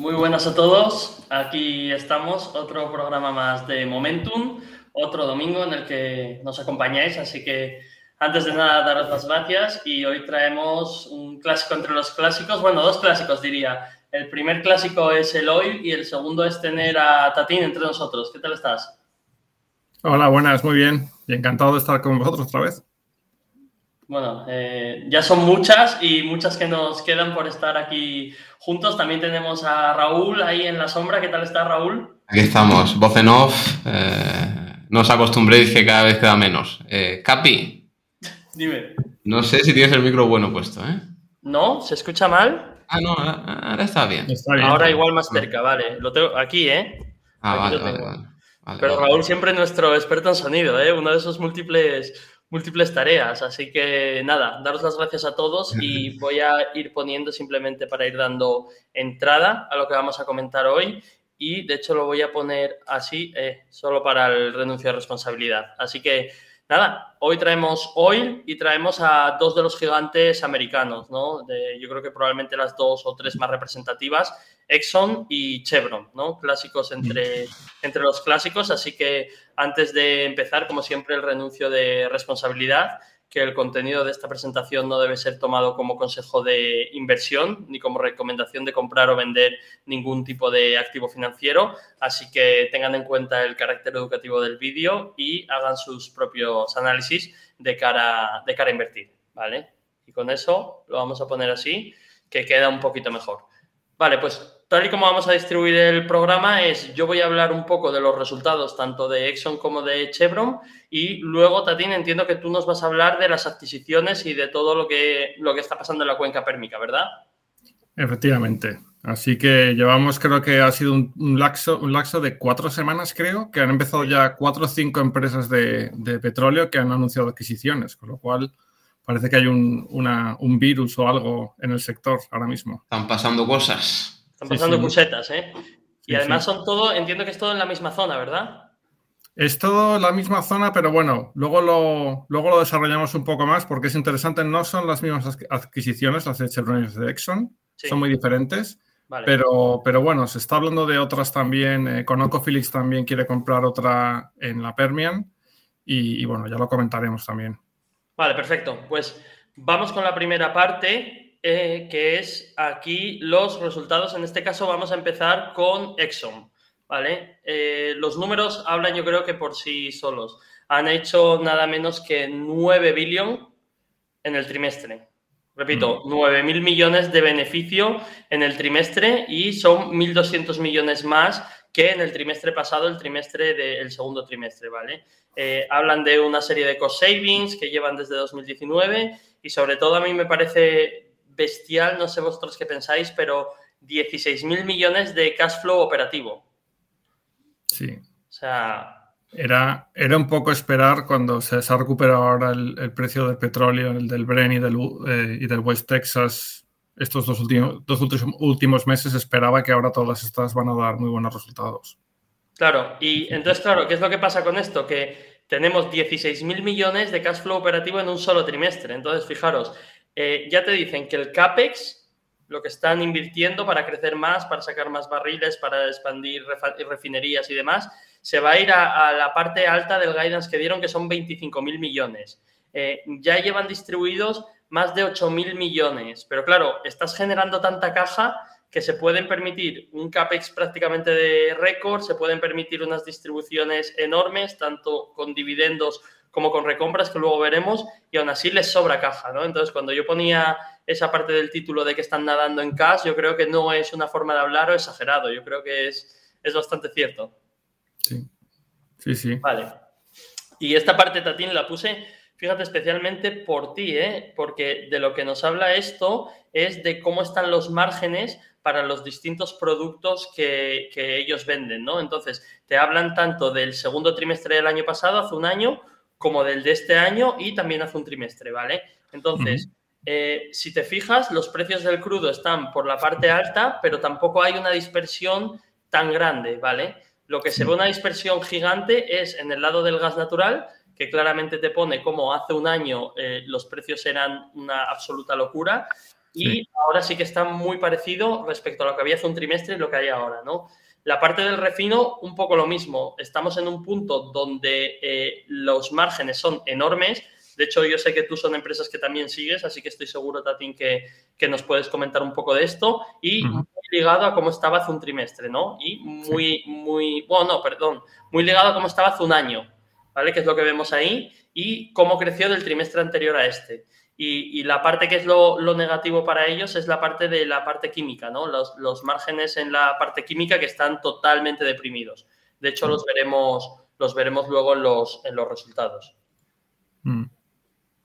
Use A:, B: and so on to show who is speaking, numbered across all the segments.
A: Muy buenas a todos. Aquí estamos, otro programa más de Momentum, otro domingo en el que nos acompañáis. Así que antes de nada, daros las gracias. Y hoy traemos un clásico entre los clásicos. Bueno, dos clásicos diría. El primer clásico es el hoy y el segundo es tener a Tatín entre nosotros. ¿Qué tal estás?
B: Hola, buenas, muy bien. Y encantado de estar con vosotros otra vez.
A: Bueno, eh, ya son muchas y muchas que nos quedan por estar aquí juntos. También tenemos a Raúl ahí en la sombra. ¿Qué tal está Raúl?
C: Aquí estamos, voz en off. Eh, no os acostumbréis que cada vez queda menos. Eh, Capi.
A: Dime.
C: No sé si tienes el micro bueno puesto, ¿eh?
A: ¿No? ¿Se escucha mal?
C: Ah, no, ahora está bien.
A: ahora igual más cerca, vale. Lo tengo aquí, ¿eh?
C: Ah, vale, vale, vale,
A: Pero Raúl siempre nuestro experto en sonido, ¿eh? Uno de esos múltiples múltiples tareas. Así que nada, daros las gracias a todos y voy a ir poniendo simplemente para ir dando entrada a lo que vamos a comentar hoy. Y de hecho lo voy a poner así, eh, solo para el renuncio de responsabilidad. Así que nada, hoy traemos Oil y traemos a dos de los gigantes americanos, ¿no? yo creo que probablemente las dos o tres más representativas Exxon y Chevron, ¿no? Clásicos entre, entre los clásicos. Así que antes de empezar, como siempre, el renuncio de responsabilidad, que el contenido de esta presentación no debe ser tomado como consejo de inversión ni como recomendación de comprar o vender ningún tipo de activo financiero. Así que tengan en cuenta el carácter educativo del vídeo y hagan sus propios análisis de cara, de cara a invertir, ¿vale? Y con eso lo vamos a poner así, que queda un poquito mejor. Vale, pues tal y como vamos a distribuir el programa es, yo voy a hablar un poco de los resultados tanto de Exxon como de Chevron y luego, Tatín, entiendo que tú nos vas a hablar de las adquisiciones y de todo lo que, lo que está pasando en la cuenca pérmica, ¿verdad?
B: Efectivamente. Así que llevamos, creo que ha sido un, laxo, un laxo de cuatro semanas, creo, que han empezado ya cuatro o cinco empresas de, petróleo que han anunciado adquisiciones, con lo cual parece que hay un, un virus o algo en el sector ahora mismo.
C: Están pasando cosas.
A: Están pasando sí, ¿eh? Y además son todo, entiendo que es todo en la misma zona, ¿verdad?
B: Es todo en la misma zona, pero bueno, luego lo, luego lo desarrollamos un poco más porque es interesante. No son las mismas adquisiciones, las de Chevron y de Exxon, son muy diferentes. Pero, pero bueno, se está hablando de otras también. Eh, ConocoPhillips también quiere comprar otra en la Permian y, y bueno, ya lo comentaremos también.
A: Vale, perfecto. Pues vamos con la primera parte eh, que es aquí los resultados. En este caso vamos a empezar con Exxon, ¿vale? Eh, los números hablan yo creo que por sí solos. Han hecho nada menos que 9 billones en el trimestre. Repito, 9 mil millones de beneficio en el trimestre y son 1.200 millones más que en el trimestre pasado, el trimestre del segundo trimestre, ¿vale? Eh, hablan de una serie de cost savings que llevan desde 2019 y sobre todo a mí me parece bestial, no sé vosotros qué pensáis, pero 16 mil millones de cash flow operativo.
B: Sí.
A: O sea...
B: Era, era un poco esperar cuando se, ha recuperado ahora el, precio del petróleo, el del Bren y del, eh, y del West Texas, estos dos últimos, dos últimos meses, esperaba que ahora todas estas van a dar muy buenos resultados.
A: Claro, y entonces, claro, ¿qué es lo que pasa con esto? Que tenemos 16 mil millones de cash flow operativo en un solo trimestre. Entonces, fijaros, eh, ya te dicen que el CAPEX, lo que están invirtiendo para crecer más, para sacar más barriles, para expandir refinerías y demás, se va a ir a, la parte alta del guidance que dieron, que son 25 mil millones. Eh, ya llevan distribuidos más de 8 mil millones, pero claro, estás generando tanta caja que se pueden permitir un CAPEX prácticamente de récord, se pueden permitir unas distribuciones enormes, tanto con dividendos como con recompras que luego veremos y aún así les sobra caja, ¿no? Entonces, cuando yo ponía esa parte del título de que están nadando en cash, yo creo que no es una forma de hablar o exagerado, yo creo que es, es bastante cierto.
B: Sí, sí, sí.
A: Vale. Y esta parte, Tatín, la puse, fíjate, especialmente por ti, ¿eh? Porque de lo que nos habla esto es de cómo están los márgenes para los distintos productos que, que ellos venden, ¿no? Entonces, te hablan tanto del segundo trimestre del año pasado, hace un año, como del de este año y también hace un trimestre, ¿vale? Entonces, eh, si te fijas, los precios del crudo están por la parte alta, pero tampoco hay una dispersión tan grande, ¿vale? Lo que se ve una dispersión gigante es en el lado del gas natural, que claramente te pone como hace un año eh, los precios eran una absoluta locura, y ahora sí que está muy parecido respecto a lo que había hace un trimestre y lo que hay ahora, ¿no? La parte del refino, un poco lo mismo. Estamos en un punto donde eh, los márgenes son enormes. De hecho, yo sé que tú son empresas que también sigues, así que estoy seguro, Tatín, que, que nos puedes comentar un poco de esto. Y muy ligado a cómo estaba hace un trimestre, ¿no? Y muy, muy, bueno, no, perdón, muy ligado a cómo estaba hace un año, ¿vale? Que es lo que vemos ahí. Y cómo creció del trimestre anterior a este. Y, la parte que es lo, negativo para ellos es la parte de la parte química, ¿no? Los, márgenes en la parte química que están totalmente deprimidos. De hecho, los veremos, los veremos luego en los, en los resultados. Mm.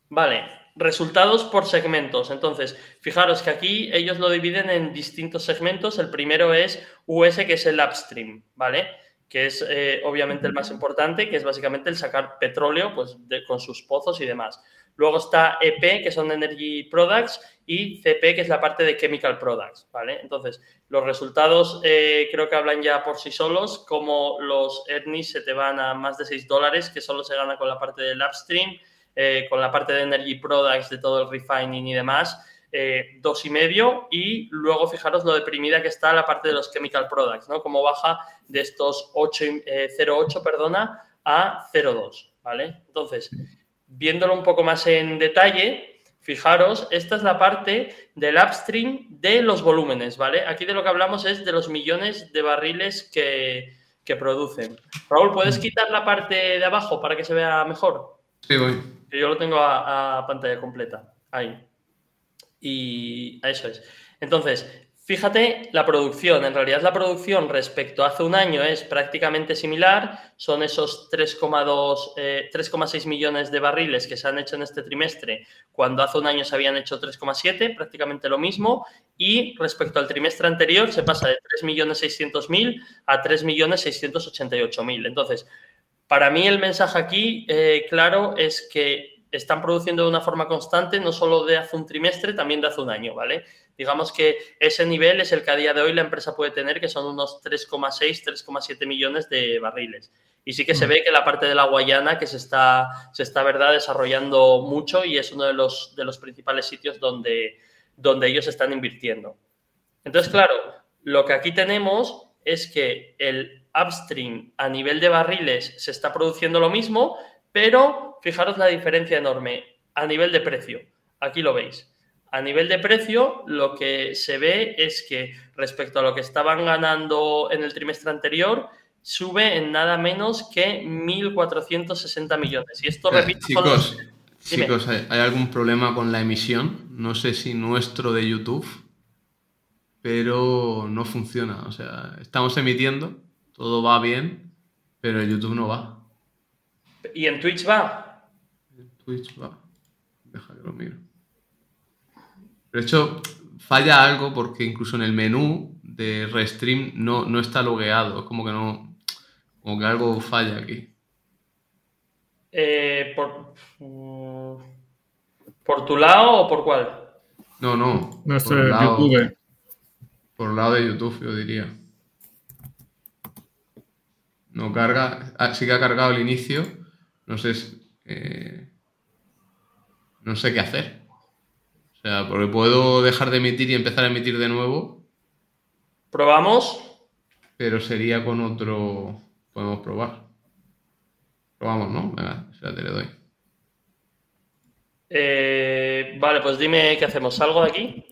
A: Vale, resultados por segmentos. Entonces, fijaros que aquí ellos lo dividen en distintos segmentos. El primero es US, que es el upstream, ¿vale? Que es eh, obviamente el más importante, que es básicamente el sacar petróleo pues, con sus pozos y demás. Luego está EP, que son Energy Products, y CP, que es la parte de Chemical Products, ¿vale? Entonces, los resultados eh, creo que hablan ya por sí solos, como los earnings se te van a más de 6 dólares, que solo se gana con la parte del upstream, eh, con la parte de Energy Products, de todo el refining y demás, eh, dos y medio, y luego fijaros lo deprimida que está la parte de los Chemical Products, ¿no? Como baja de estos 0,8, perdona, a 0,2, ¿vale? Entonces, viéndolo un poco más en detalle, fijaros, esta es la parte del upstream de los volúmenes, ¿vale? Aquí de lo que hablamos es de los millones de barriles que, producen. Raúl, ¿puedes quitar la parte de abajo para que se vea mejor?
C: Sí, voy.
A: yo lo tengo a, a pantalla completa. Ahí. Y eso es. Entonces, Fíjate la producción. En realidad la producción respecto a hace un año es prácticamente similar. Son esos 3,2, 3,6 eh, millones de barriles que se han hecho en este trimestre, cuando hace un año se habían hecho 3,7, prácticamente lo mismo. Y respecto al trimestre anterior se pasa de 3.600.000 a 3.688.000. Entonces, para mí el mensaje aquí, eh, claro, es que están produciendo de una forma constante, no solo de hace un trimestre, también de hace un año, ¿vale? Digamos que ese nivel es el que a día de hoy la empresa puede tener, que son unos 3,6, 3,7 millones de barriles. Y sí que se mm. ve que la parte de la Guayana que se está, se está ¿verdad? desarrollando mucho y es uno de los, de los principales sitios donde, donde ellos están invirtiendo. Entonces, claro, lo que aquí tenemos es que el upstream a nivel de barriles se está produciendo lo mismo, pero fijaros la diferencia enorme a nivel de precio. Aquí lo veis. A nivel de precio, lo que se ve es que respecto a lo que estaban ganando en el trimestre anterior, sube en nada menos que 1.460 millones. Y esto, repito,
C: chicos, chicos ¿hay, algún problema con la emisión? No sé si nuestro de YouTube, pero no funciona. O sea, estamos emitiendo, todo va bien, pero el YouTube no va.
A: ¿Y en Twitch va?
C: En Twitch va. Deja que lo miro. De hecho, falla algo porque incluso en el menú de Restream no, no está logueado. Es como que no. Como que algo falla aquí.
A: Eh, por, ¿Por tu lado o por cuál?
C: No, no.
B: No por el lado, YouTube.
C: Por el lado de YouTube, yo diría. No carga. Ah, sí que ha cargado el inicio. No sé. Eh, no sé qué hacer. O sea, porque puedo dejar de emitir y empezar a emitir de nuevo.
A: ¿Probamos?
C: Pero sería con otro. Podemos probar. Probamos, ¿no? Venga, te le doy.
A: Eh, vale, pues dime qué hacemos. ¿Salgo de aquí?